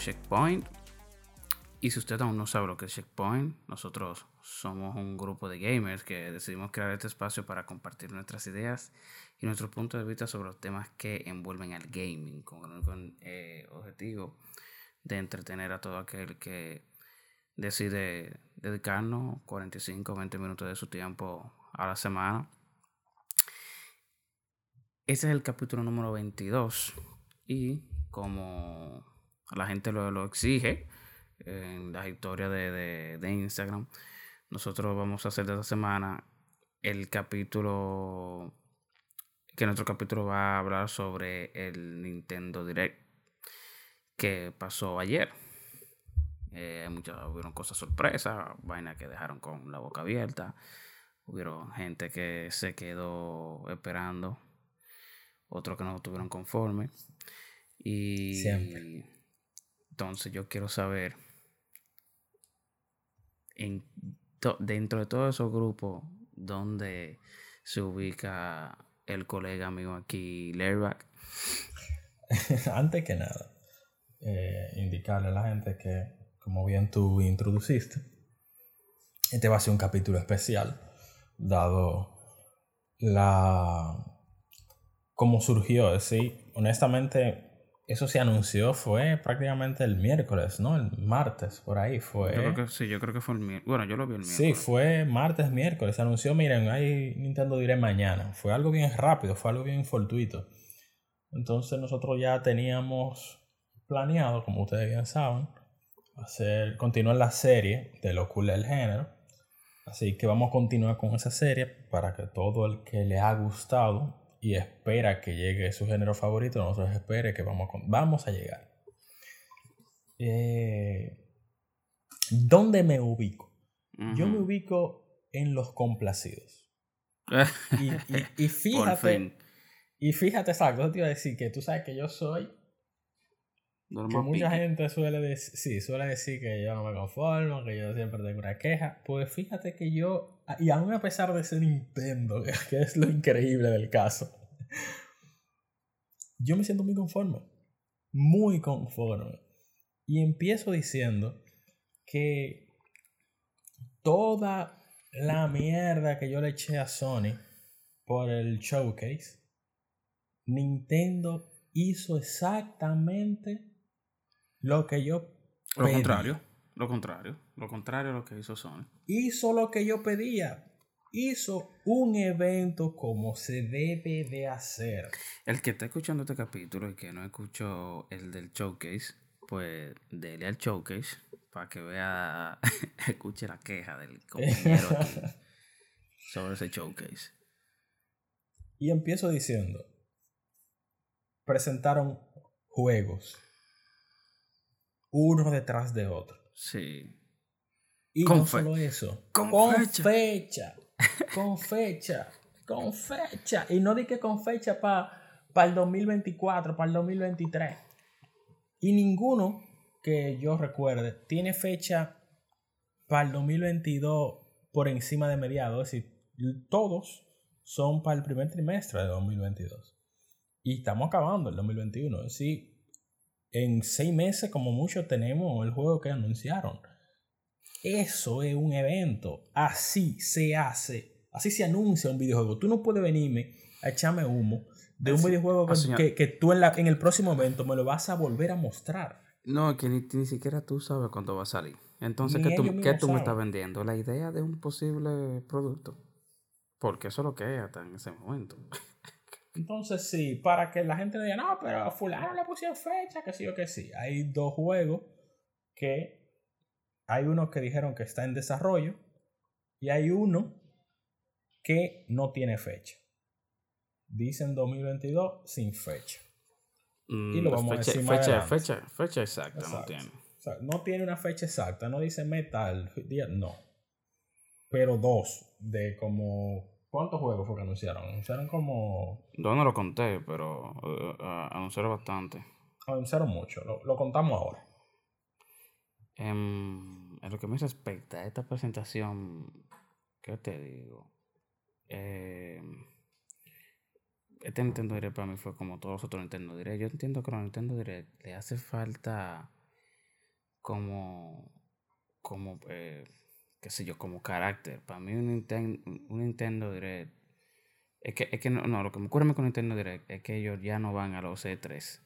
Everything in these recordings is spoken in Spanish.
Checkpoint. Y si usted aún no sabe lo que es Checkpoint, nosotros somos un grupo de gamers que decidimos crear este espacio para compartir nuestras ideas y nuestros puntos de vista sobre los temas que envuelven al gaming, con el eh, objetivo de entretener a todo aquel que decide dedicarnos 45 o 20 minutos de su tiempo a la semana. Este es el capítulo número 22 y como la gente lo, exige en la historia de, de, Instagram, nosotros vamos a hacer de esta semana el capítulo que nuestro capítulo va a hablar sobre el Nintendo Direct que pasó ayer. Eh, muchas, hubieron cosas sorpresas, vainas que dejaron con la boca abierta. Hubieron gente que se quedó esperando, otros que no estuvieron conformes. Y Siempre. Entonces yo quiero saber, en dentro de todos esos grupos, dónde se ubica el colega amigo aquí, Lerback. Antes que nada, eh, indicarle a la gente que, como bien tú introduciste, este va a ser un capítulo especial, dado la... cómo surgió, sí, honestamente eso se anunció fue prácticamente el miércoles, ¿no? El martes, por ahí fue. Yo creo que sí, yo creo que fue el miércoles. Bueno, yo lo vi el miércoles. Sí, fue martes, miércoles. Se anunció, miren, hay Nintendo diré mañana. Fue algo bien rápido, fue algo bien fortuito. Entonces nosotros ya teníamos planeado, como ustedes bien saben, hacer, continuar la serie de lo cool del género. Así que vamos a continuar con esa serie para que todo el que le ha gustado y espera que llegue su género favorito, nosotros espere que vamos a, vamos a llegar. Eh, ¿Dónde me ubico? Yo me ubico en los complacidos. y, fíjate, y fíjate, exacto, te iba a decir que tú sabes que yo soy que mucha gente suele decir, sí, suele decir que yo no me conformo, que yo siempre tengo una queja. Pues fíjate que yo, y aún a pesar de ser Nintendo, que es lo increíble del caso, yo me siento muy conforme. Muy conforme. Y empiezo diciendo que toda la mierda que yo le eché a Sony por el showcase, Nintendo hizo exactamente lo que yo Lo contrario, lo contrario, lo contrario a lo que hizo Sony. Hizo lo que yo pedía. Hizo un evento como se debe de hacer. El que está escuchando este capítulo y que no escuchó el del showcase, pues dele al showcase para que vea, escuche la queja del compañero sobre ese showcase. Y empiezo diciendo, presentaron juegos uno detrás de otro. Sí. Y no solo eso, con, fecha. Con fecha. Con fecha. Y no di que con fecha para el 2024, para el 2023. Y ninguno que yo recuerde tiene fecha para el 2022 por encima de mediados. Es decir, todos son para el primer trimestre de 2022. Y estamos acabando el 2021. Es decir, en seis meses como mucho tenemos el juego que anunciaron. Eso es un evento. Así se hace. Así se anuncia un videojuego. Tú no puedes venirme a echarme humo de un videojuego que, que, tú en, la, en el próximo evento me lo vas a volver a mostrar. No, que ni, ni siquiera tú sabes cuándo va a salir. Entonces, ¿qué tú, ¿qué tú me estás vendiendo? La idea de un posible producto. Porque eso es lo que es hasta en ese momento. Entonces, sí, para que la gente diga, no, pero a fulano le pusieron fecha, que sí o que sí. Hay dos juegos que hay uno que dijeron que está en desarrollo y hay uno que no tiene fecha. Dicen 2022 sin fecha. y mm, lo vamos fecha, a decir fecha, fecha, fecha, exacta no tiene. no tiene una fecha exacta, no dice metal, no. Pero dos de como ¿Cuántos juegos fue que anunciaron? Anunciaron como. Yo no lo conté, pero uh, anunciaron bastante. Anunciaron mucho, lo, contamos ahora. en lo que me respecta a esta presentación, ¿qué te digo? Eh, este Nintendo Direct para mí fue como todos los otros Nintendo Direct. Yo entiendo que a Nintendo Direct le hace falta como, como, eh, qué sé yo, como carácter. Para mí un Nintendo, un Nintendo Direct, es que, es que no, no, lo que me ocurre con Nintendo Direct es que ellos ya no van a los E3.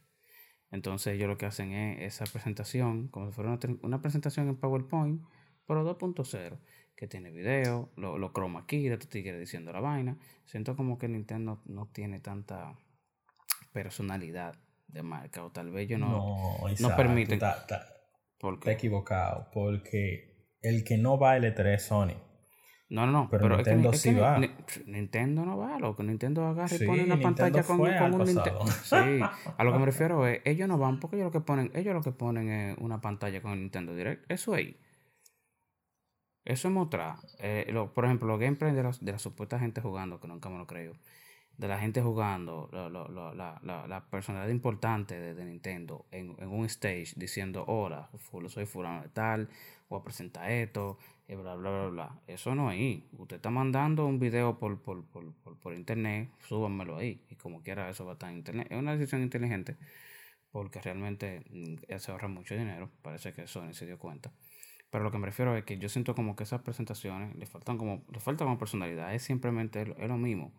Entonces ellos lo que hacen es esa presentación, como si fuera una, una presentación en PowerPoint, pero 2.0 que tiene video, lo, lo chroma key de tu tigre diciendo la vaina. Siento como que Nintendo no tiene tanta personalidad de marca, o tal vez yo no, no, no permiten. Está equivocado, porque el que no va a L3 es Sony. No, no, no. Pero, Nintendo sí va. Nintendo no va, lo que Nintendo agarra y pone una pantalla con, con un Nintendo. Sí, a lo que me refiero es, ellos no van porque ellos lo que ponen, ellos lo que ponen es una pantalla con el Nintendo Direct. Eso ahí. Eso es mostrar. Eh, por ejemplo, los gameplays de la, de la supuesta gente jugando, que nunca me lo creo. De la gente jugando, lo, la, la, la, personalidad importante de, Nintendo en, en, un stage diciendo: Hola, soy fulano de tal, voy a presentar esto, bla, bla, bla, bla. Eso no es ahí. Usted está mandando un video por, por, por, por, por internet, súbanmelo ahí. Y como quiera, eso va a estar en internet. Es una decisión inteligente porque realmente mm, se ahorra mucho dinero. Parece que Sony se dio cuenta. Pero lo que me refiero es que yo siento como que esas presentaciones le faltan como, le falta como personalidad. Es simplemente es lo mismo.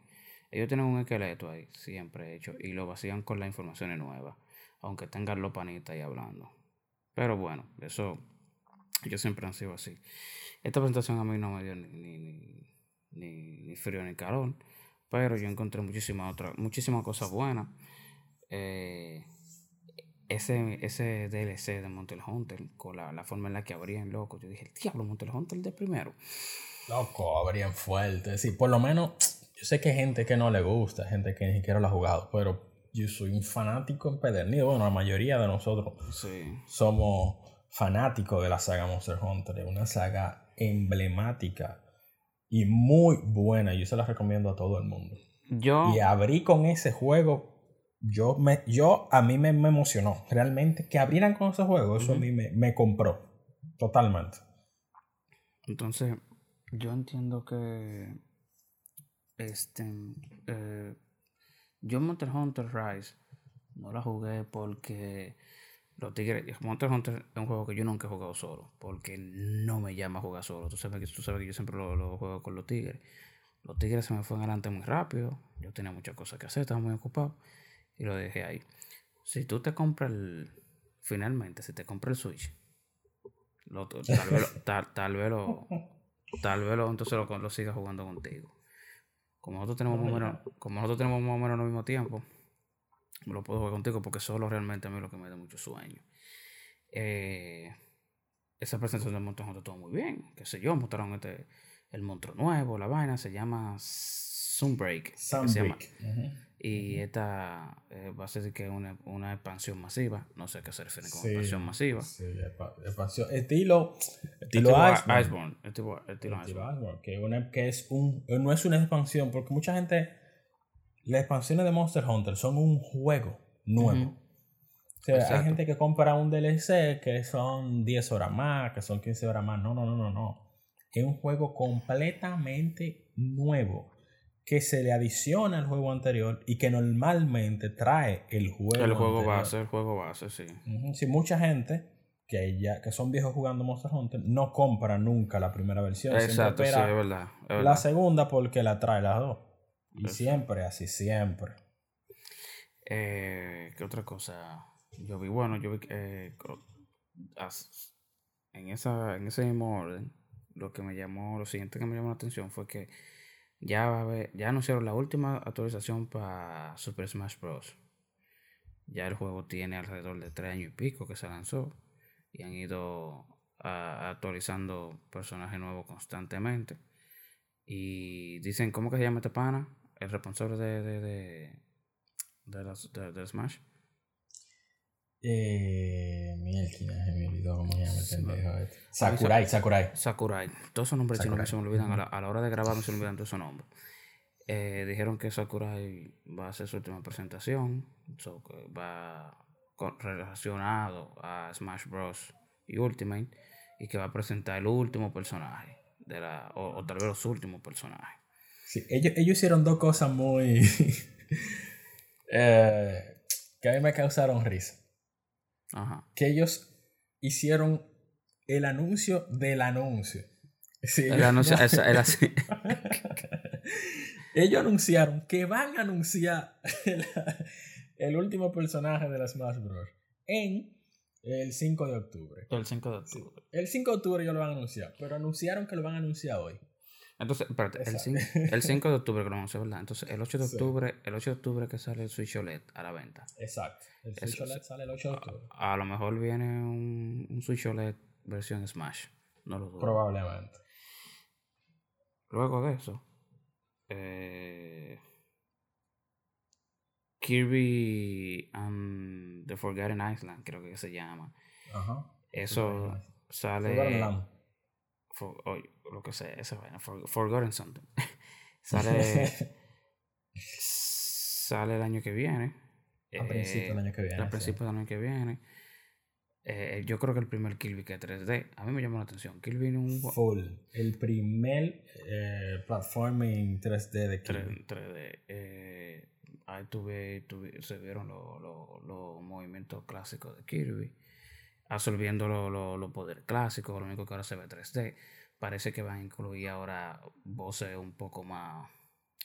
Ellos tienen un esqueleto ahí, siempre hecho, y lo vacían con las informaciones nuevas. Aunque tengan los panitas ahí hablando. Pero bueno, eso yo siempre han sido así. Esta presentación a mí no me dio ni, ni, ni, ni frío ni calor. Pero yo encontré muchísimas otras, muchísimas cosas buenas. Eh, ese, ese DLC de Montel Hunter, con la, la, forma en la que abrían, loco, yo dije, el diablo, Montel Hunter de primero. Loco, abrían fuerte. Sí, por lo menos, yo sé que hay gente que no le gusta, gente que ni siquiera lo ha jugado, pero yo soy un fanático empedernido. Bueno, la mayoría de nosotros somos fanáticos de la saga Monster Hunter. Una saga emblemática y muy buena. Yo se la recomiendo a todo el mundo. Yo... Y abrí con ese juego yo, me, yo a mí me, emocionó realmente que abrieran con ese juego. Eso a mí me, compró totalmente. Entonces, yo entiendo que este eh, yo Monster Hunter Rise no la jugué porque los tigres Monster Hunter es un juego que yo nunca he jugado solo porque no me llama a jugar solo tú sabes que tú sabes que yo siempre lo, lo juego con los tigres los tigres se me fueron adelante muy rápido yo tenía muchas cosas que hacer estaba muy ocupado y lo dejé ahí. Si tú te compras el. Finalmente, si te compras el Switch, lo, tal, vez lo, tal, vez lo. Tal vez lo, entonces lo, lo sigas jugando contigo. Como nosotros tenemos más o menos, como nosotros tenemos más o menos al mismo tiempo, lo puedo jugar contigo porque solo realmente a mí es lo que me da mucho sueño. Eh, esa presentación del monstruo estuvo muy bien. Qué sé yo, mostraron este, el monstruo nuevo, la vaina, se llama Sunbreak. Sunbreak. Y esta eh, va a ser que una, una expansión masiva. No sé qué se refiere con expansión masiva. Sí, expansión. Estilo, estilo, Iceborne. Estilo, estilo, Iceborne. Que, una, que es un, no es una expansión, porque mucha gente. Las expansiones de Monster Hunter son un juego nuevo. O sea, hay gente que compra un DLC que son 10 horas más, que son 15 horas más. No, no, no, no, no. Es un juego completamente nuevo que se le adiciona al juego anterior y que normalmente trae el juego El juego base, el juego base, sí. Si mucha gente que ya que son viejos jugando Monster Hunter no compra nunca la primera versión. Exacto, sí, es verdad, La segunda porque la trae las dos. Y siempre, así siempre. Eh, ¿Qué otra cosa? Yo vi, bueno, yo vi eh, en, esa, en ese mismo orden, lo que me llamó, lo siguiente que me llamó la atención fue que ya, ya anunciaron la última actualización para Super Smash Bros. Ya el juego tiene alrededor de tres años y pico que se lanzó y han ido actualizando personajes nuevos constantemente. Y dicen, ¿cómo que se llama este pana? El responsable de, de, de, de Smash. Eh, Mierda, me olvidó cómo se llama el pendejo este. Sakurai, Sakurai. Sakurai. Todos esos nombres chinos se me olvidan. a, la, a, la, hora de grabar me se me olvidan todos esos nombres. Eh, dijeron que Sakurai va a hacer su última presentación. So, va relacionado a Smash Bros. y Ultimate. Y que va a presentar el último personaje. De la, o, tal vez los últimos personajes. Sí, ellos, ellos hicieron dos cosas muy. Eh, que a mí me causaron risa. Ajá. Que ellos hicieron el anuncio del anuncio. el anuncio, era así. ellos anunciaron que van a anunciar el, último personaje de las Smash Bros. en el 5 de octubre. El 5 de octubre. El 5 de octubre ellos lo van a anunciar, pero anunciaron que lo van a anunciar hoy. Entonces, espérate, el 5, el 5, de octubre que lo ¿verdad? Entonces, el 8 de octubre, el 8 de octubre que sale el Switch OLED a la venta. Exacto. El Switch OLED sale el 8 de octubre. A, lo mejor viene un, un, Switch OLED versión Smash. No lo dudo. Probablemente. Luego de eso, eh, Kirby and the Forgotten Island, creo que se llama. Ajá. Eso sale for, lo que sea, esa vaina, for, Forgotten Something. sale, sale el año que viene. A principios del año que viene. A principios del año que viene. Eh, yo creo que el primer Kirby que es 3D, a mí me llamó la atención. Kirby en un... Full. El primer eh, platforming 3D de Kirby. 3D. Eh, ahí tuve, tuve, se vieron los lo, movimientos clásicos de Kirby absorbiendo los lo, poderes clásicos, lo único que ahora se ve 3D. Parece que van a incluir ahora voces un poco más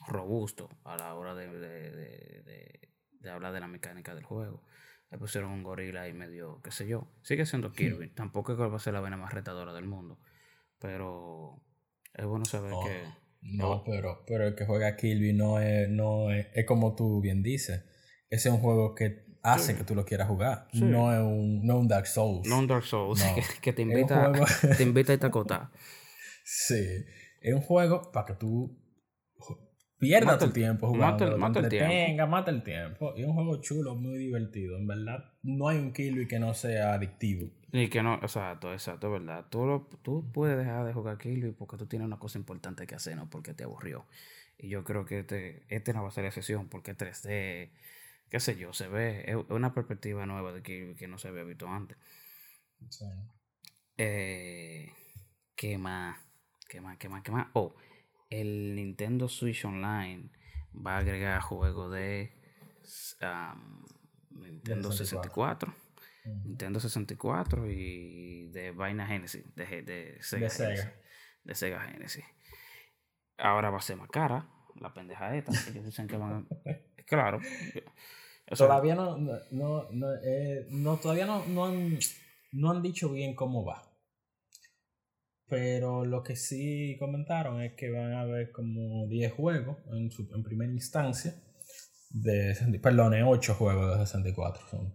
robusto a la hora de, de, hablar de la mecánica del juego. Le pusieron un gorila y medio, qué sé yo. Sigue siendo Kirby. Tampoco es que va a ser la vena más retadora del mundo. Pero es bueno saber oh, que. No, pero, pero el que juega Kirby no es, no es, es como tú bien dices. Ese es un juego que hace que tú lo quieras jugar. No, es un, no un Dark Souls. No un Dark Souls, que, te invita, te invita a esta Sí, es un juego para que tú pierdas tu tiempo jugando. Mata el, tiempo. Mata el tiempo. Es un juego chulo, muy divertido. En verdad, no hay un Kirby que no sea adictivo. Y que no, exacto, exacto, verdad. Tú, tú puedes dejar de jugar Kirby porque tú tienes una cosa importante que hacer, no porque te aburrió. Y yo creo que este, este no va a ser la sesión porque 3D qué sé yo, se ve, es una perspectiva nueva de que, que no se había visto antes. Sí. Eh, ¿Qué más? ¿Qué más? ¿Qué más? ¿Qué más? Oh, el Nintendo Switch Online va a agregar juegos de Nintendo 64. Nintendo 64 y de vaina Genesis, de, de Sega. De Sega. de Sega Genesis. Ahora va a ser más cara, la pendeja esta. Ellos dicen que van a... Claro, todavía no, no, no, eh, no todavía no, no, han, no han dicho bien cómo va. Pero lo que sí comentaron es que van a haber como 10 juegos en, su, en primera instancia. De, perdón, 8 juegos de 64. Son,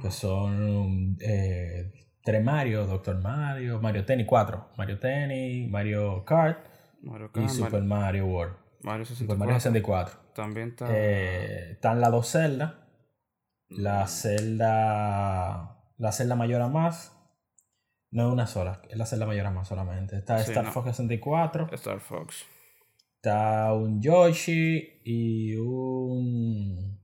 que son eh, 3 Mario, Doctor Mario, Mario Tennis 4. Mario Tennis, Mario Kart, y Super Mario, World. Mario 64. Super Mario 64. También está... Eh, están las dos celdas la celda. La celda mayor a más. No es una sola, es la celda mayor a más solamente. Está Star Fox 64. Star Fox. Está un Yoshi y un.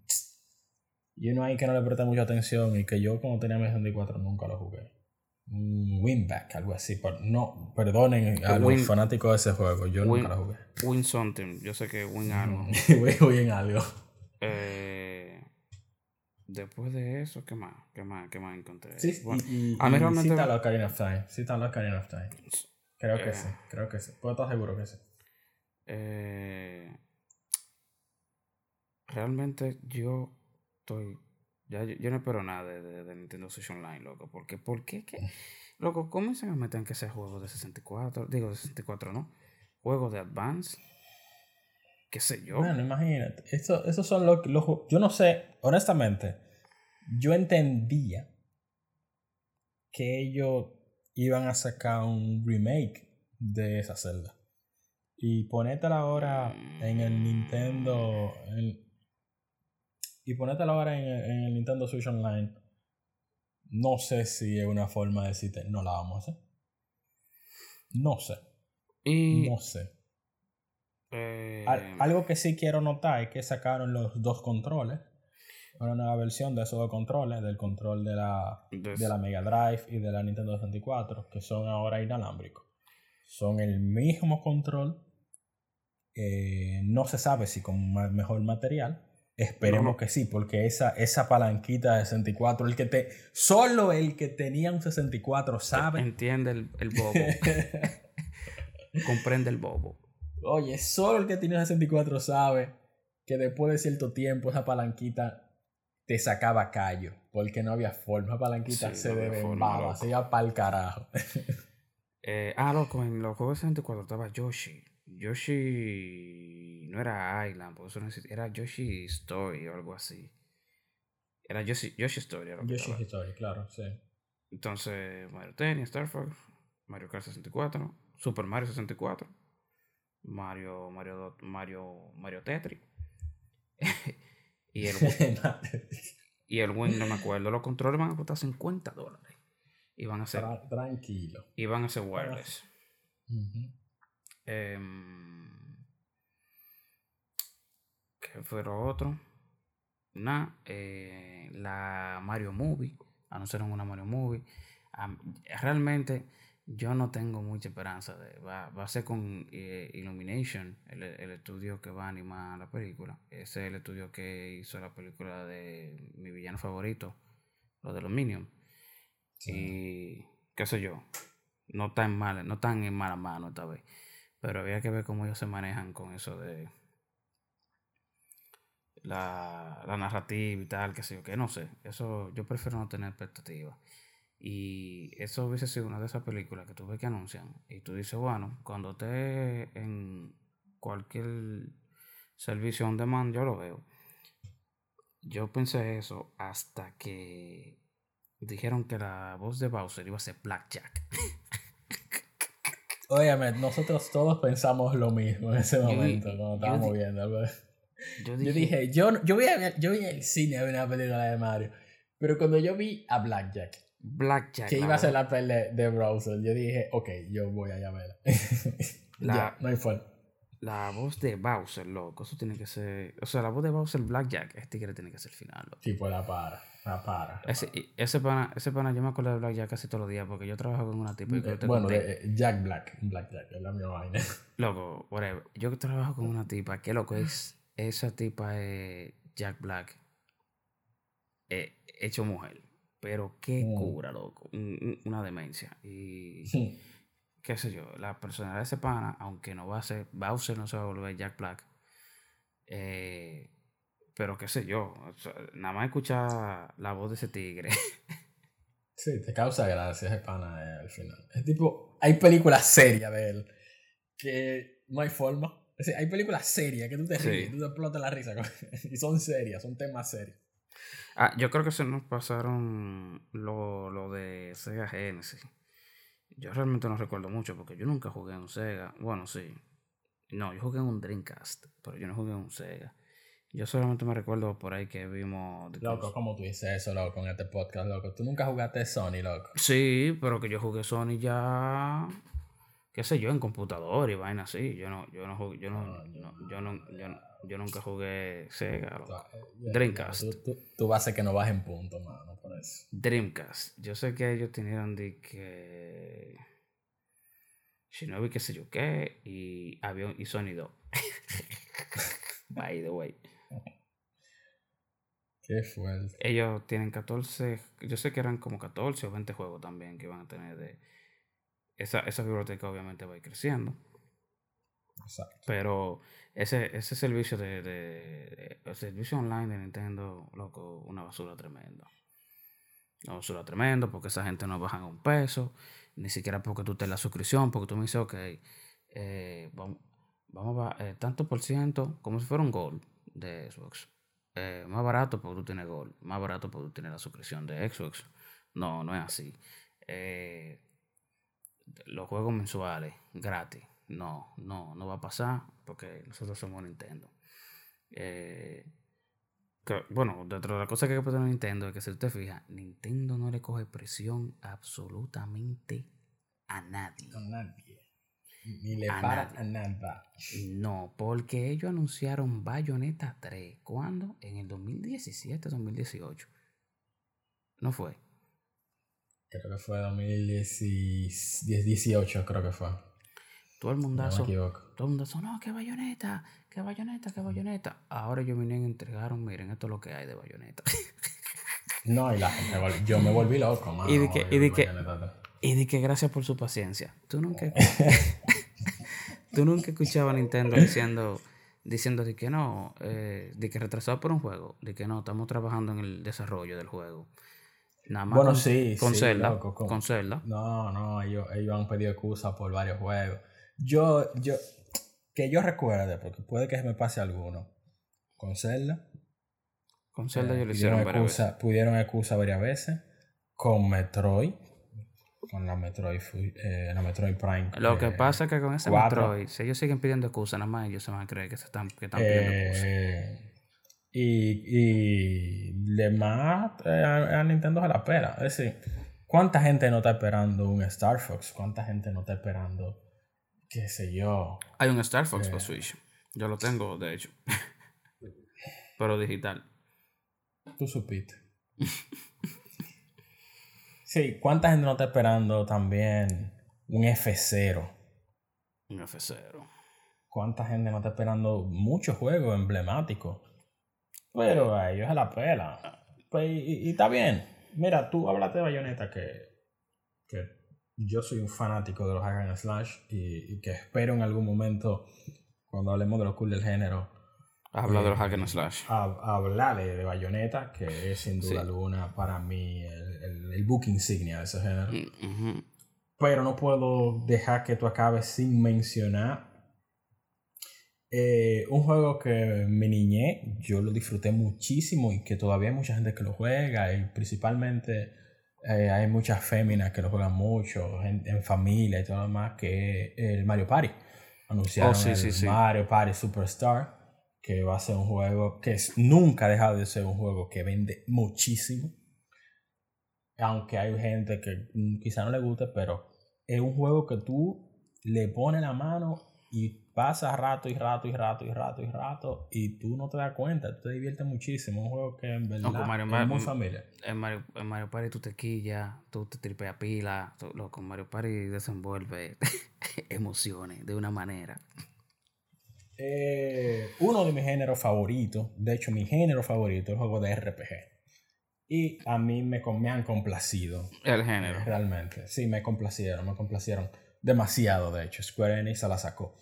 Y uno ahí que no le presta mucha atención y que yo cuando tenía mi 64 nunca lo jugué. Winback, algo así. no, perdonen a los fanáticos de ese juego, yo nunca lo jugué. Win something, yo sé que Win algo. Win algo. Eh, Después de eso, ¿qué más? ¿Qué más, qué más encontré? Sí, bueno, y, a mí realmente... Sí está la Ocarina of Time. La Ocarina of Time. Creo que eh. sí, creo que sí. Puedo estar seguro que sí. Eh, realmente yo estoy... Ya, yo, no espero nada de, de, Nintendo Switch Online, loco. Porque, ¿Por qué? Loco, ¿cómo se me meten que sea juego de 64? Digo, de 64, ¿no? Juegos de Advance qué sé yo. Bueno, imagínate. Eso, esos son los, los... Yo no sé, honestamente, yo entendía que ellos iban a sacar un remake de esa celda. Y ponétela ahora en el Nintendo. Y ponétela ahora en el, en el, Nintendo Switch Online. No sé si es una forma de decirte, no la vamos a hacer. No sé. Y... No sé. Eh, algo que sí quiero notar es que sacaron los dos controles. Una nueva versión de esos dos controles, del control de la, de la Mega Drive y de la Nintendo 64, que son ahora inalámbricos. Son el mismo control, eh, no se sabe si con mejor material, Esperemos que sí, porque esa, esa palanquita de 64, el que te, solo el que tenía un 64 sabe. Entiende el, el bobo. Comprende el bobo. Oye, solo el que tenía un 64 sabe que después de cierto tiempo esa palanquita te sacaba callo, porque no había forma. Esa palanquita se no se iba para el carajo. eh, ah, loco, en los juegos de 64 estaba Yoshi. Yoshi no era Island, por eso no era Yoshi Story o algo así. Era Yoshi, Yoshi Story. Yoshi Story, claro, sí. Entonces, Mario Tennis, Star Fox, Mario Kart 64, Super Mario 64, Mario, Mario, Mario, Mario Tetris. y el y el Win, no me acuerdo. Los controles van a costar 50 dólares. Y van a ser. tranquilo. Y van a ser wireless. Em, ¿Qué fue lo otro? Nada, eh, la Mario Movie. Anunciaron una Mario Movie. realmente yo no tengo mucha esperanza. De, va, va a ser con eh, Illumination, el, el, estudio que va a animar la película. Ese es el estudio que hizo la película de mi villano favorito, lo de los Minions. Y qué sé yo, no tan mal, no tan en mala mano esta vez. Pero había que ver cómo ellos se manejan con eso de la, la narrativa y tal, que sé yo, que no sé. Eso yo prefiero no tener expectativas. Y eso hubiese sido una de esas películas que tú ves que anuncian. Y tú dices, bueno, cuando esté en cualquier servicio on demand, yo lo veo. Yo pensé eso hasta que dijeron que la voz de Bowser iba a ser Blackjack. Óyeme, nosotros todos pensamos lo mismo en ese momento, cuando estábamos viendo. Yo dije, yo, yo, voy a ver, yo voy al cine a ver una película de Mario. Pero cuando yo vi a Blackjack, Blackjack, que iba a ser la pelea de Browser, yo dije, ok, yo voy a verla. ya, no hay forma. La voz de Bowser, loco, eso tiene que ser. O sea, la voz de Bowser Blackjack, este quiere tiene que ser el final, loco. Tipo, la para. La para. Ese, ese, pana, ese pana, yo me acuerdo de Blackjack casi todos los días porque yo trabajo con una tipa. Y eh, bueno, de, eh, Jack Black. Blackjack, es la misma vaina. Loco, whatever. Yo trabajo con una tipa. ¿Qué loco es? Esa tipa es Jack Black. Eh, hecho mujer. Pero qué mm. cura, loco. Una demencia. Y. qué sé yo, la personalidad de ese pana, aunque no va a ser. Bowser no se va a volver Jack Black. Eh pero qué sé yo, nada más escuchar la voz de ese tigre. Sí, te causa gracia ese pana eh, al final. Es tipo, hay películas serias de él que no hay forma. hay películas serias que tú te ríes, tú te explotas la risa. y son serias, son temas serios. Ah, yo creo que se nos pasaron lo, lo de Sega Genesis. Yo realmente no recuerdo mucho porque yo nunca jugué en un Sega. Bueno, sí. No, yo jugué en un Dreamcast, pero yo no jugué en un Sega. Yo solamente me recuerdo por ahí que vimos. Loco, ¿cómo tú dices eso, loco, en este podcast, loco? Tú nunca jugaste Sony, loco. Sí, pero que yo jugué Sony ya. Qué sé yo, en computador y vaina así. Yo no, yo no yo no, ah, yo no, yo, nunca jugué Sega, loco. Dreamcast. Tú, vas a ser que no vas en punto, mano, por eso. Dreamcast. Yo sé que ellos tenían de que. Shinobi, qué sé yo qué, y avión y Sony 2. By the way. Qué fuerte. Ellos tienen 14, yo sé que eran como 14 o 20 juegos también que iban a tener de... Esa, esa biblioteca obviamente va a ir creciendo. Exacto. Pero ese, ese servicio de, de, el servicio online de Nintendo, loco, una basura tremenda. Una basura tremenda porque esa gente no baja un peso, ni siquiera porque tú te la suscripción, porque tú me dices, ok, eh, vamos, vamos a eh, tanto por ciento, como si fuera un gol de Xbox. Eh, más barato porque tú tienes Gold, más barato porque tú tienes la suscripción de Xbox. No, no es así. Eh, los juegos mensuales, gratis. No, no, no va a pasar porque nosotros somos Nintendo. Eh, bueno, dentro de las cosas que hay que poner Nintendo es que si usted fija, Nintendo no le coge presión absolutamente a nadie. A nadie. Ni le para a nada. No, porque ellos anunciaron Bayonetta 3. ¿Cuándo? En el 2017, 2018. ¿No fue? Creo que fue 2018, creo que fue. Todo el mundazo. todo el mundazo, no, que bayoneta, que bayoneta, que bayoneta. Ahora yo vine y entregaron, miren, esto es lo que hay de bayoneta. no, y la gente, yo me volví loco, mano, Y de que, y de que, y de que gracias por su paciencia. Tú nunca, tú nunca escuchabas a Nintendo diciendo diciendo de que no, eh, de que retrasado por un juego, de que no, estamos trabajando en el desarrollo del juego. Nada más bueno, con, sí, con Zelda, con, Zelda. No, no, ellos, ellos han pedido excusa por varios juegos. Yo, yo, que yo recuerde, porque puede que se me pase alguno. Con Zelda. Con Zelda yo lo hicieron varias veces. Pudieron excusa varias veces. Con Metroid con la Metroid, eh, la Metroid Prime. Lo que pasa es que con ese Metroid, si ellos siguen pidiendo excusas, nada más ellos se van a creer que, se están, que están pidiendo eh, Y, y demás, eh, a, Nintendo se la espera. Es decir, ¿cuánta gente no está esperando un Star Fox? ¿Cuánta gente no está esperando, qué sé yo? Hay un Star Fox para Switch. Yo lo tengo, de hecho. Pero digital. Tú supiste. Sí, ¿cuánta gente no está esperando también un F0? Un F0. ¿Cuánta gente no está esperando muchos juegos emblemáticos? Pero a ellos se la pela. Pues, y, está bien. Mira, tú hablaste de Bayonetta que, que yo soy un fanático de los hack and slash y, que espero en algún momento, cuando hablemos de los cool del género, Hablar de los hack and slash. hablar de, Bayonetta, que es sin duda alguna para mí el book insignia de ese género. Mm, Pero no puedo dejar que tú acabes sin mencionar eh, un juego que me niñé, yo lo disfruté muchísimo y que todavía hay mucha gente que lo juega y principalmente eh, hay muchas féminas que lo juegan mucho en, familia y todo lo demás, que es el Mario Party. Anunciaron oh, el Mario Party Superstar, que va a ser un juego que nunca ha dejado de ser un juego que vende muchísimo aunque hay gente que mm, quizá no le guste, pero es un juego que tú le pones la mano y pasa rato y rato y rato y rato y rato y tú no te das cuenta, tú te diviertes muchísimo. Un juego que en verdad es muy familiar. En Mario, en Mario Party tú te quillas, tú te tripeas pila, con Mario Party desenvuelve emociones de una manera. Eh, uno de mis géneros favoritos, de hecho mi género favorito es el juego de RPG. Y a mí me, me han complacido. El género. Realmente. Sí, me complacieron, me complacieron demasiado, de hecho. Square Enix se la sacó.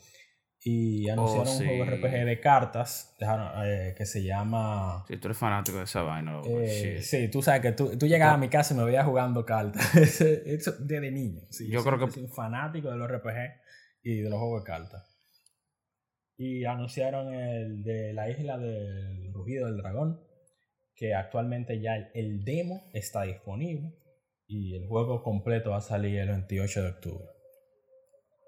Y anunciaron oh, un juego RPG de cartas eh, que se llama... Sí, tú eres fanático de esa vaina. Eh, sí, tú sabes que tú, tú llegabas a mi casa y me veías jugando cartas. Eso desde niño. yo creo que... Soy fanático de los RPG y de los juegos de cartas. Y anunciaron el de la isla del rugido del dragón que actualmente ya el, demo está disponible y el juego completo va a salir el 28 de octubre.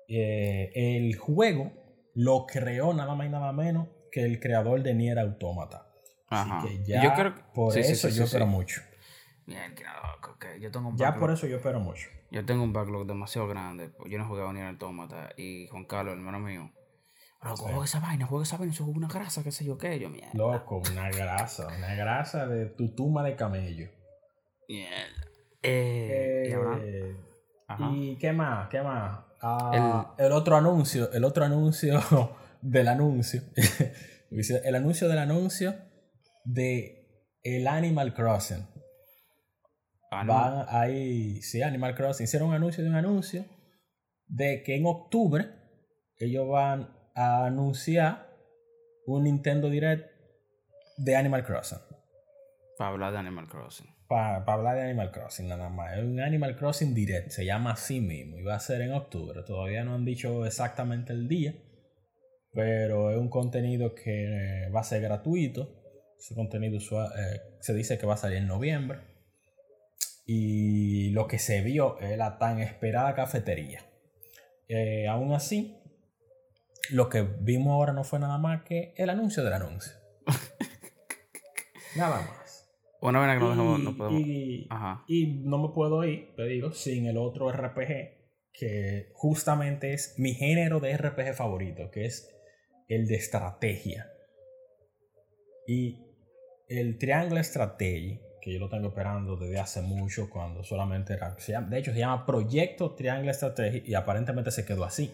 Eh, el juego lo creó nada más y nada menos que el creador de Nier Automata. Así que ya yo creo por eso yo espero mucho. Bien, yo tengo un ya por eso yo espero mucho. Yo tengo un backlog demasiado grande. Yo no he jugado Nier Automata y Juan Carlos, el hermano mío, Loco, juega esa vaina, juega esa vaina, eso es una grasa, qué sé yo qué, yo mierda. Loco, una grasa, una grasa de tu tumba de camello. Mierda. Eh, eh, ¿y, qué más? ¿Qué más? Ah, el, otro anuncio, el otro anuncio del anuncio. el anuncio del anuncio de el Animal Crossing. Van ahí, sí, Animal Crossing. Hicieron un anuncio de un anuncio de que en octubre ellos van a anunciar un Nintendo Direct de Animal Crossing. Para hablar de Animal Crossing. Para, hablar de Animal Crossing, nada más. Es un Animal Crossing Direct, se llama así mismo y va a ser en octubre. Todavía no han dicho exactamente el día, pero es un contenido que va a ser gratuito. Ese contenido eh, se dice que va a salir en noviembre. Y lo que se vio es la tan esperada cafetería. Eh, aún así, lo que vimos ahora no fue nada más que el anuncio del anuncio. nada más. Una vez que no, no podemos. Y, y, no me puedo ir, te digo, sin el otro RPG, que justamente es mi género de RPG favorito, que es el de estrategia. Y el Triangle Strategy, que yo lo tengo esperando desde hace mucho, cuando solamente era. De hecho, se llama Proyecto Triangle Strategy y aparentemente se quedó así.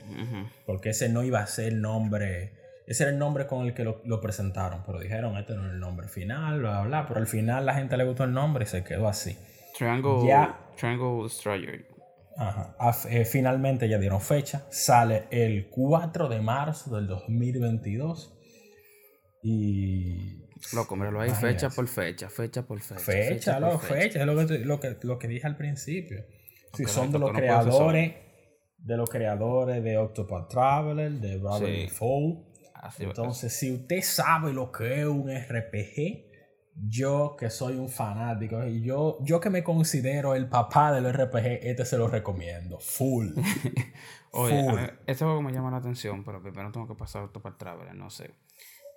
Porque ese no iba a ser el nombre. Ese era el nombre con el que lo, lo, presentaron, pero dijeron, este no es el nombre final, bla, bla. Pero al final la gente le gustó el nombre y se quedó así. Triangle, ya, Triangle. Ajá. Eh, finalmente ya dieron fecha. Sale el 4 de marzo del 2022. Y. Loco, míralo ahí, fecha por fecha, fecha por fecha. Fecha, fecha, fecha. es lo que, lo, que, lo que dije al principio. Si son de los creadores, de los creadores de Octopath Traveler, de Bravely Fall. Entonces, si usted sabe lo que es un RPG, yo que soy un fanático y yo, yo que me considero el papá del RPG, este se lo recomiendo. Full. Oye, este juego me llama la atención, pero primero tengo que pasar Octopath Traveler, no sé.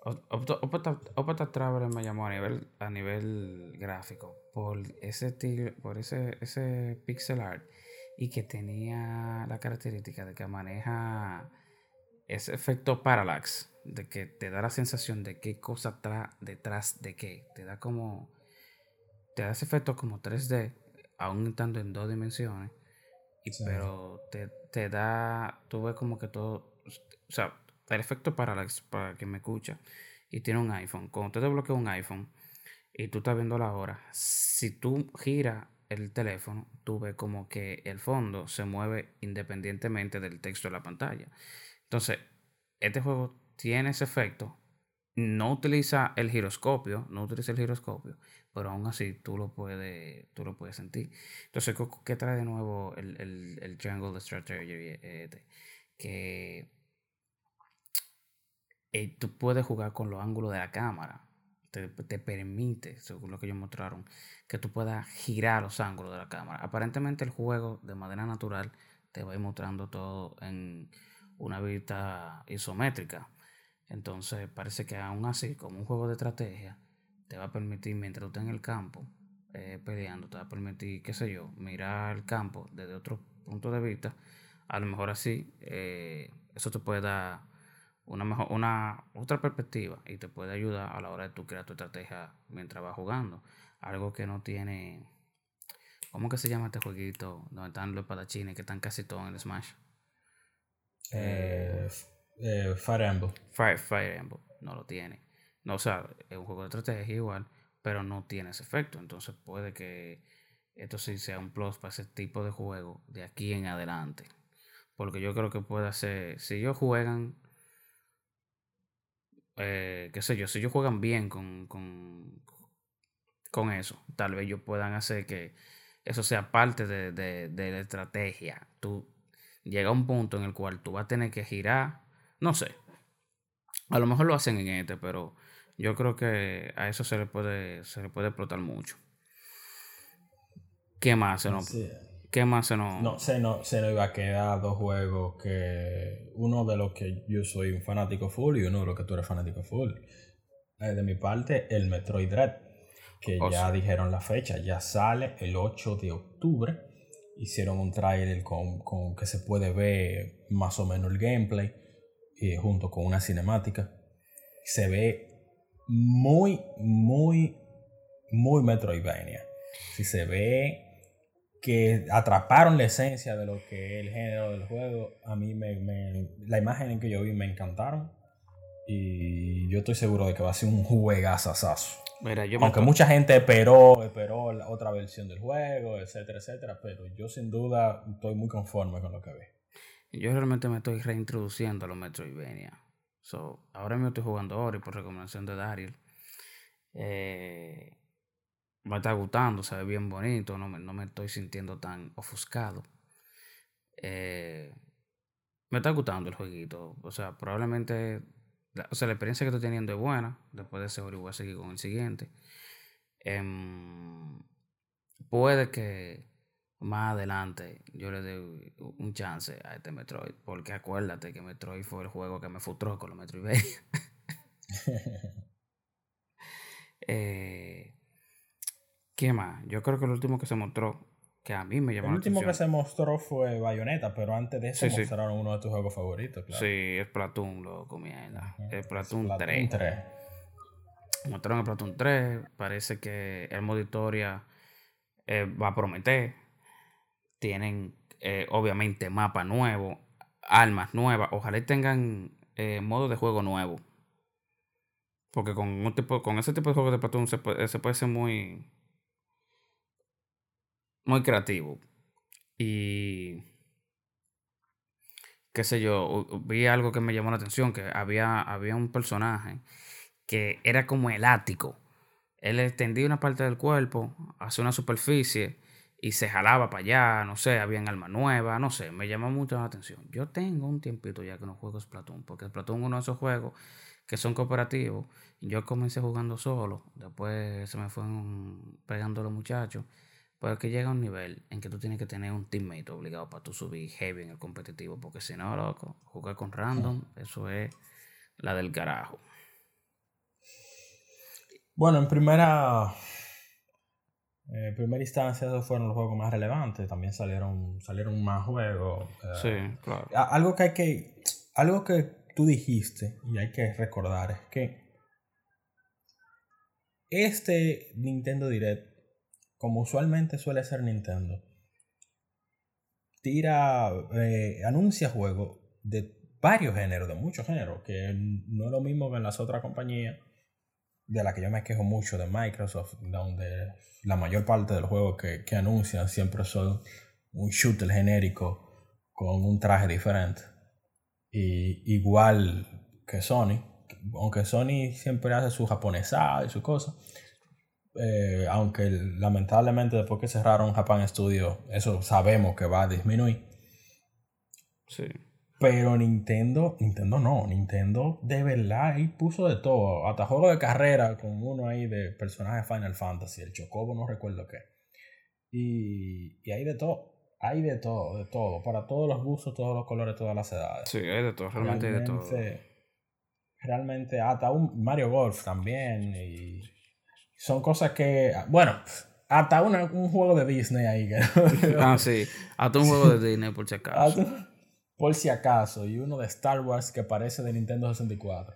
Octopath Traveler me llamó a nivel, a nivel gráfico por ese por ese, ese pixel art y que tenía la característica de que maneja ese efecto parallax de que te da la sensación de qué cosa está detrás de qué. Te da como. Te da ese efecto como 3D, aún estando en dos dimensiones. Y, Pero te, te, da. Tú ves como que todo. O sea, el efecto para, para que me escucha. Y tiene un iPhone. Cuando te desbloquea un iPhone y tú estás viendo la hora, si tú giras el teléfono, tú ves como que el fondo se mueve independientemente del texto de la pantalla. Entonces, este juego tiene ese efecto. No utiliza el giroscopio, no utiliza el giroscopio, pero aún así tú lo puedes, tú lo puedes sentir. Entonces, ¿qué trae de nuevo el, el, el Triangle Strategy? Este? Que eh, tú puedes jugar con los ángulos de la cámara. Te, te, permite, según lo que ellos mostraron, que tú puedas girar los ángulos de la cámara. Aparentemente el juego de manera natural te va a ir mostrando todo en una vista isométrica. Entonces parece que aún así, como un juego de estrategia, te va a permitir, mientras tú estés en el campo eh, peleando, te va a permitir, qué sé yo, mirar el campo desde otro punto de vista. A lo mejor así, eh, eso te puede dar una, mejor, una otra perspectiva y te puede ayudar a la hora de tú crear tu estrategia mientras vas jugando. Algo que no tiene... ¿Cómo que se llama este jueguito donde están los espadachines que están casi todos en el Smash? Eh, eh, Fire Emblem. Fire, Emblem no lo tiene. No, o sea, es un juego de estrategia igual, pero no tiene ese efecto. Entonces puede que esto sí sea un plus para ese tipo de juego de aquí en adelante. Porque yo creo que puede ser, si ellos juegan, eh, qué sé yo, si ellos juegan bien con, con, con eso, tal vez ellos puedan hacer que eso sea parte de, de, de la estrategia. Tú llega un punto en el cual tú vas a tener que girar no sé. A lo mejor lo hacen en este, pero yo creo que a eso se le puede, se le puede explotar mucho. ¿Qué más se nos, ¿Qué más se nos... No, se nos, se nos iba a quedar dos juegos que... Uno de los que yo soy un fanático full y uno de los que tú eres fanático full. Eh, de mi parte, el Metroid Dread. Que oh, ya dijeron la fecha. Ya sale el 8 de octubre. Hicieron un trailer con, con que se puede ver más o menos el gameplay junto con una cinemática. Se ve muy, muy, muy Metroidvania. Si se ve que atraparon la esencia de lo que es el género del juego, a mí me, la imagen en que yo vi me encantaron. Y yo estoy seguro de que va a ser un juegazazazo. Mira, yo Aunque mucha gente esperó, esperó otra versión del juego, etcétera, etcétera, pero yo sin duda estoy muy conforme con lo que ve. Yo realmente me estoy reintroduciendo a los Metroidvania. So, ahora mismo estoy jugando Ori por recomendación de Daryl. Eh, me está gustando, se ve bien bonito, no me, no me estoy sintiendo tan ofuscado. Eh, me está gustando el jueguito. O sea, probablemente. O sea, la experiencia que estoy teniendo es buena. Después de ese Ori voy a seguir con el siguiente. Em, puede que más adelante yo le doy un chance a este Metroid. Porque acuérdate que Metroid fue el juego que me frustró con los Metroidvania. eh, ¿Qué más? Yo creo que el último que se mostró, que a mí me llamó El último que se mostró fue Bayonetta, pero antes de eso mostraron uno de tus juegos favoritos. Claro. Sí, es Platoon, lo comía. Es Platoon, 3. mostraron el Platoon 3. Parece que el modo historia eh, va a prometer. Tienen, eh, obviamente, mapa nuevo, armas nuevas. Ojalá tengan eh, modo de juego nuevo. Porque con, un tipo, con ese tipo de juegos de Platoon se puede, se puede ser muy. Muy creativo. Y. Qué sé yo, vi algo que me llamó la atención: que había, había un personaje que era como el ático. Él extendía una parte del cuerpo hacia una superficie y se jalaba para allá, no sé, había alma nueva, no sé, me llamó mucho la atención. Yo tengo un tiempito ya que no juego Splatoon, porque Splatoon es uno de esos juegos que son cooperativos. Yo comencé jugando solo, después se me fueron pegando los muchachos. Pero que llega un nivel en que tú tienes que tener un teammate obligado para tú subir heavy en el competitivo, porque si no, loco, jugar con random, eso es la del carajo. Bueno, en primera, en primera instancia, esos fueron los juegos más relevantes. También salieron, salieron más juegos. Eh, sí, claro. Algo que hay que. Algo que tú dijiste y hay que recordar es que este Nintendo Direct, como usualmente suele ser Nintendo, tira, eh, anuncia juegos de varios géneros, de muchos géneros, que no es lo mismo que en las otras compañías, de la que yo me quejo mucho de Microsoft, donde la mayor parte de los juegos que, que anuncian siempre son un shooter genérico con un traje diferente. Y igual que Sony, aunque Sony siempre hace su japonesada y su cosa, eh, aunque lamentablemente después que cerraron Japan Studio, eso sabemos que va a disminuir. Sí. Pero Nintendo, Nintendo no, Nintendo de verdad ahí puso de todo, hasta juego de carrera con uno ahí de personaje Final Fantasy, el Chocobo no recuerdo qué. Y, y hay de todo. Hay de todo, de todo. Para todos los gustos, todos los colores, todas las edades. Sí, hay de todo, realmente, hay de todo. Realmente, hasta un Mario Golf también. Y son cosas que. Bueno, hasta un juego de Disney ahí. ah, sí. Hasta un juego de Disney, por si acaso. por si acaso. Y uno de Star Wars que parece de Nintendo 64.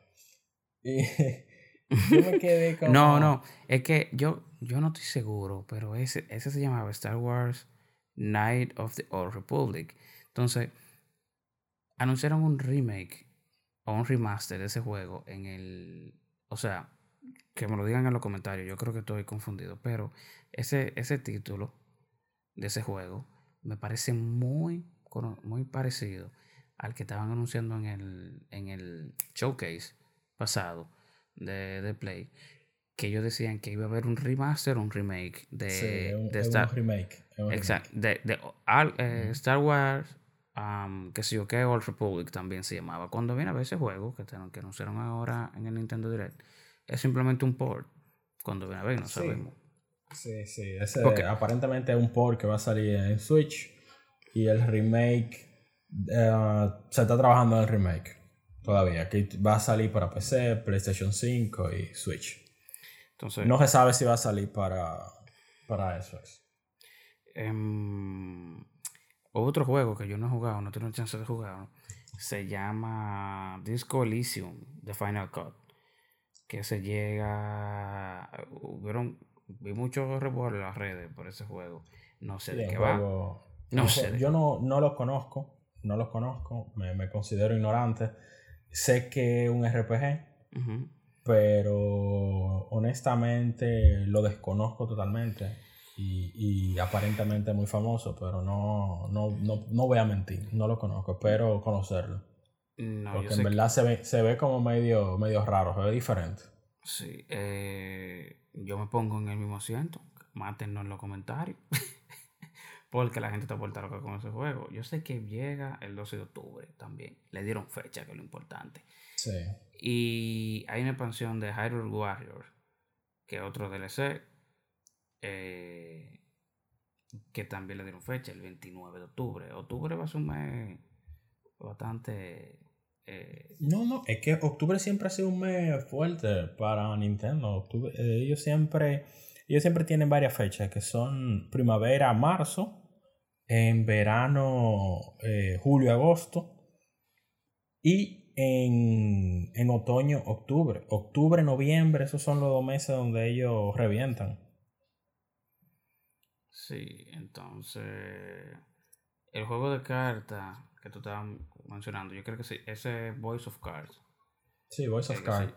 Y yo me quedé como. No, no. Es que yo, yo no estoy seguro, pero ese, ese se llamaba Star Wars. Night of the Old Republic. Entonces, anunciaron un remake o un remaster de ese juego en el. O sea, que me lo digan en los comentarios. Yo creo que estoy confundido. Pero ese, ese título de ese juego me parece muy, muy parecido al que estaban anunciando en el, en el showcase pasado de, de Play que ellos decían que iba a haber un remaster un remake de, de Star remake. Exacto. De, de eh, Star Wars, um, que sé yo que Old Republic también se llamaba. Cuando viene a ver ese juego que, que anunciaron ahora en el Nintendo Direct, es simplemente un port. Cuando viene a ver, no sabemos. Sí, sí. Ese aparentemente es un port que va a salir en Switch. Y el remake. Eh, se está trabajando en el remake. Todavía. Que va a salir para PC, PlayStation 5 y Switch no se sabe si va a salir para, para eso. Um, otro juego que yo no he jugado, no tengo chance de jugar, se llama Disco Elysium de Final Cut. Que se llega. Hubieron. Vi muchos revuelos en las redes por ese juego. No sé de qué va. No sé. Yo no, no los conozco. No los conozco. Me, me considero ignorante. Sé que es un RPG pero honestamente lo desconozco totalmente y, y aparentemente muy famoso, pero no, no, no, no, voy a mentir, no lo conozco, espero conocerlo. Porque en verdad se ve, se ve como medio, medio raro, se ve diferente. Sí, eh, yo me pongo en el mismo asiento, mátenos en los comentarios. Porque la gente está vuelta loca con ese juego. Yo sé que llega el 12 de octubre también. Le dieron fecha, que es lo importante. Sí. Y hay una expansión de Hyrule Warriors, que es otro DLC, eh, que también le dieron fecha, el 29 de octubre. Octubre va a ser un mes bastante... Eh, no, no, es que octubre siempre ha sido un mes fuerte para Nintendo. Eh, ellos siempre... Ellos siempre tienen varias fechas que son primavera, marzo, en verano, julio, agosto y en, en otoño, octubre. Octubre, noviembre, esos son los dos meses donde ellos revientan. Sí, entonces. El juego de cartas que tú estabas mencionando, yo creo que sí, ese es Voice of Cards. Sí, Voice of Cards.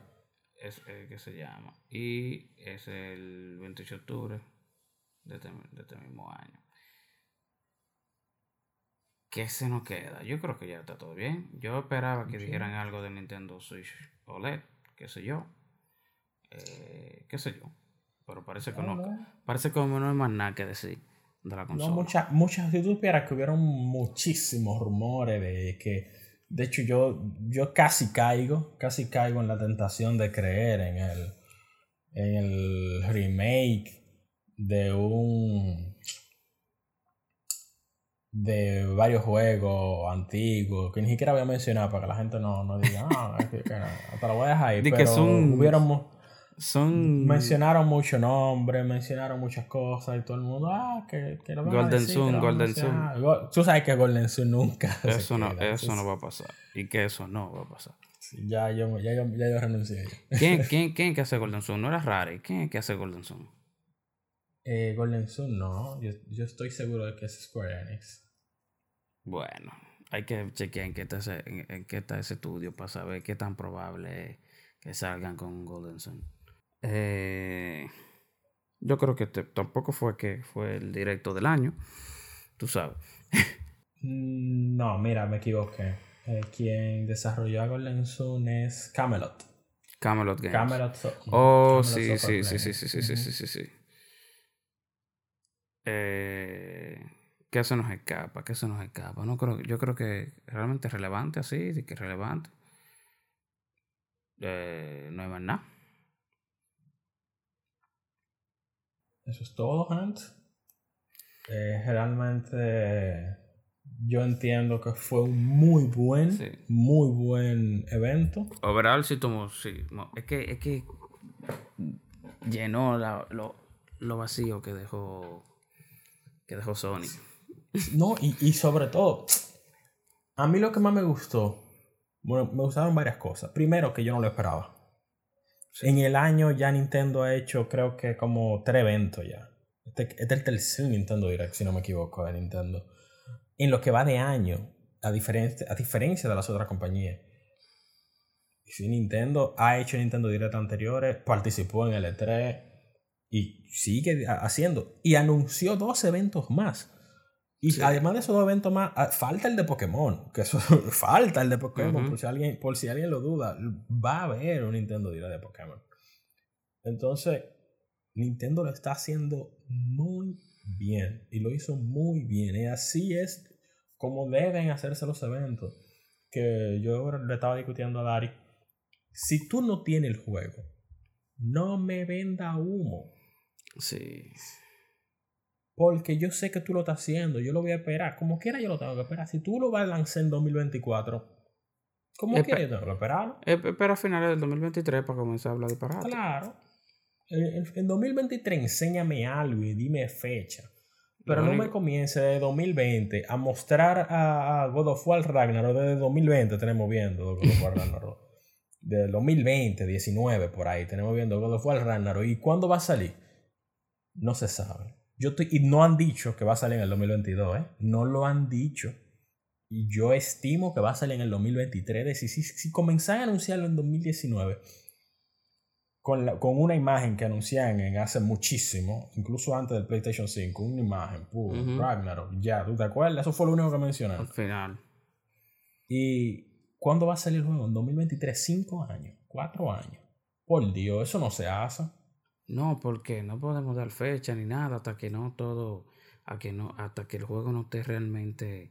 Es el que se llama. Y es el 28 de octubre de este, de este mismo año. ¿Qué se nos queda? Yo creo que ya está todo bien. Yo esperaba que dijeran algo de Nintendo Switch OLED, qué sé yo. Eh, qué sé yo. Pero parece que no. Parece que no hay más nada que decir de la consola. No, muchas, muchas, si tú supieras que hubieron muchísimos rumores de que, de hecho yo, yo casi caigo, casi caigo en la tentación de creer en el, en el remake de un de varios juegos antiguos que ni siquiera voy a mencionar para que la gente no, no diga, ah, es que, hasta lo voy a dejar ahí. pero que son, son... Mencionaron mucho nombre, mencionaron muchas cosas y todo el mundo, ah, que, que lo van Golden Sun, Golden Sun. Tú sabes que Golden Sun nunca. Eso, no, eso no va a pasar. Y que eso no va a pasar. ya, yo, ya, yo, ya yo renuncié. ¿Quién, quién, ¿Quién que hace Golden Sun? No era Rare. ¿Quién es que hace Golden Sun? Eh, Golden Sun no. Yo, yo estoy seguro de que es Square Enix. Bueno, hay que chequear en qué está ese, en, qué está ese estudio para saber qué tan probable es que salgan con Golden Sun. Eh, yo creo que tampoco fue que fue el directo del año. Tú sabes. Mm, no, mira, me equivoqué. Eh, quien desarrolló a Golden es Camelot. Camelot Games. Camelot oh, sí, sí, sí, sí, sí, sí, sí, sí, sí, Eh, ¿Qué se nos escapa? ¿Qué se nos escapa? No creo, yo creo que realmente es relevante así, sí que es relevante. Eh, no hay más nada. Eso es todo, Hans. Eh, realmente yo entiendo que fue un muy buen, muy buen evento. Overall sí tomó, sí. Es que, es que llenó lo, lo, vacío que dejó que dejó Sony. No, y, y sobre todo, a mí lo que más me gustó, bueno, me gustaron varias cosas. Primero, que yo no lo esperaba. En el año ya Nintendo ha hecho creo que como tres eventos ya. Este, este, es el tercer Nintendo Direct, si no me equivoco, de Nintendo. En lo que va de año, a diferencia, a diferencia de las otras compañías. Nintendo ha hecho Nintendo Direct anteriores, participó en el E3 y sigue haciendo. Y anunció dos eventos más. Y además de esos dos eventos más, ah, falta el de Pokémon. Que eso falta el de Pokémon. por, si alguien, por si alguien lo duda, va a haber un Nintendo Direct de Pokémon. Entonces, Nintendo lo está haciendo muy bien. Y lo hizo muy bien. Y así es como deben hacerse los eventos. Que yo le estaba discutiendo a Dari. Si tú no tienes el juego, no me venda humo. Sí. Porque yo sé que tú lo estás haciendo, yo lo voy a esperar. Como quiera, yo lo tengo que esperar. Si tú lo vas a lanzar en 2024, como quiera, yo tengo que esperarlo. Espera a finales del 2023 para comenzar a hablar de parado. Claro. En, 2023, enséñame algo y dime fecha. Pero no, me comience de 2020 a mostrar a, God of War Ragnarok. Desde 2020 tenemos viendo God of War Ragnarok. Desde 2020, 19 por ahí tenemos viendo God of War Ragnarok. ¿Y cuándo va a salir? No se sabe. Yo estoy, y no han dicho que va a salir en el 2022, ¿eh? No lo han dicho. Y yo estimo que va a salir en el 2023. Si, si, si comenzaran a anunciarlo en 2019, con, la, con una imagen que anunciaron en hace muchísimo, incluso antes del PlayStation 5, una imagen, puro, Ragnarok, ya, ¿tú te acuerdas? Eso fue lo único que mencionaron. Al final. ¿Y cuándo va a salir el juego? En 2023, cinco años, cuatro años. Por Dios, eso no se hace. No, porque no podemos dar fecha ni nada hasta que no todo, a que no, hasta que el juego no esté realmente.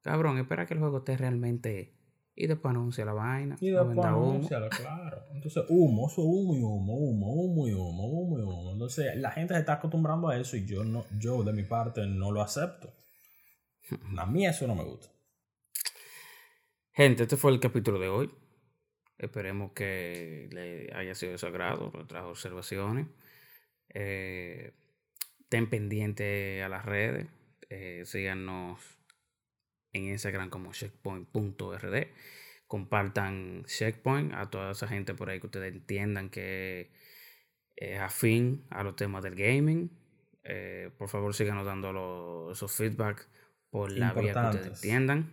Cabrón, espera que el juego esté realmente. Y después anuncia la vaina. Y después anuncia, claro. Entonces, humo, eso humo y humo, humo, humo y humo, humo y humo. Entonces, la gente se está acostumbrando a eso y yo no, yo de mi parte no lo acepto. A mí eso no me gusta. Gente, este fue el capítulo de hoy. Esperemos que le haya sido de su agrado nuestras observaciones. Eh, estén pendientes a las redes. Eh, síganos en Instagram como checkpoint.rd. compartan Checkpoint a toda esa gente por ahí que ustedes entiendan que es afín a los temas del gaming. Eh, por favor, síganos dando esos feedback por la vía que ustedes entiendan.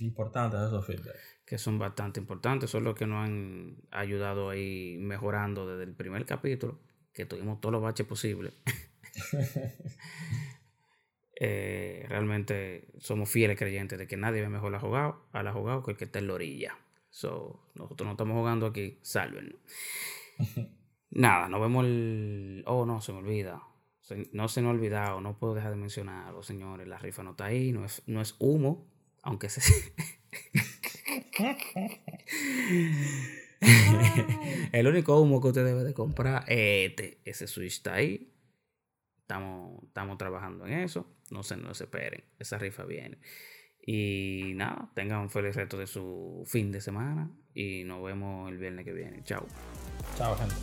Importantes esos feedback. Que son bastante importantes, son los que nos han ayudado ahí mejorando desde el primer capítulo, que tuvimos todos los baches posibles. Eh, realmente somos fieles creyentes de que nadie ve mejor a la jugado, a la jugado que el que está en la orilla. So, nosotros no estamos jugando aquí, salven. Nada, nos vemos el. Oh, no, se me olvida. no se me ha olvidado, no puedo dejar de mencionarlo, señores. La rifa no está ahí, no es, no es humo, aunque se. el único humo que usted debe de comprar es este. Ese Switch está ahí. Estamos, estamos trabajando en eso. No se, no se esperen. Esa rifa viene. Y nada, tengan un feliz resto de su fin de semana. Y nos vemos el viernes que viene. Chao. Chao, gente.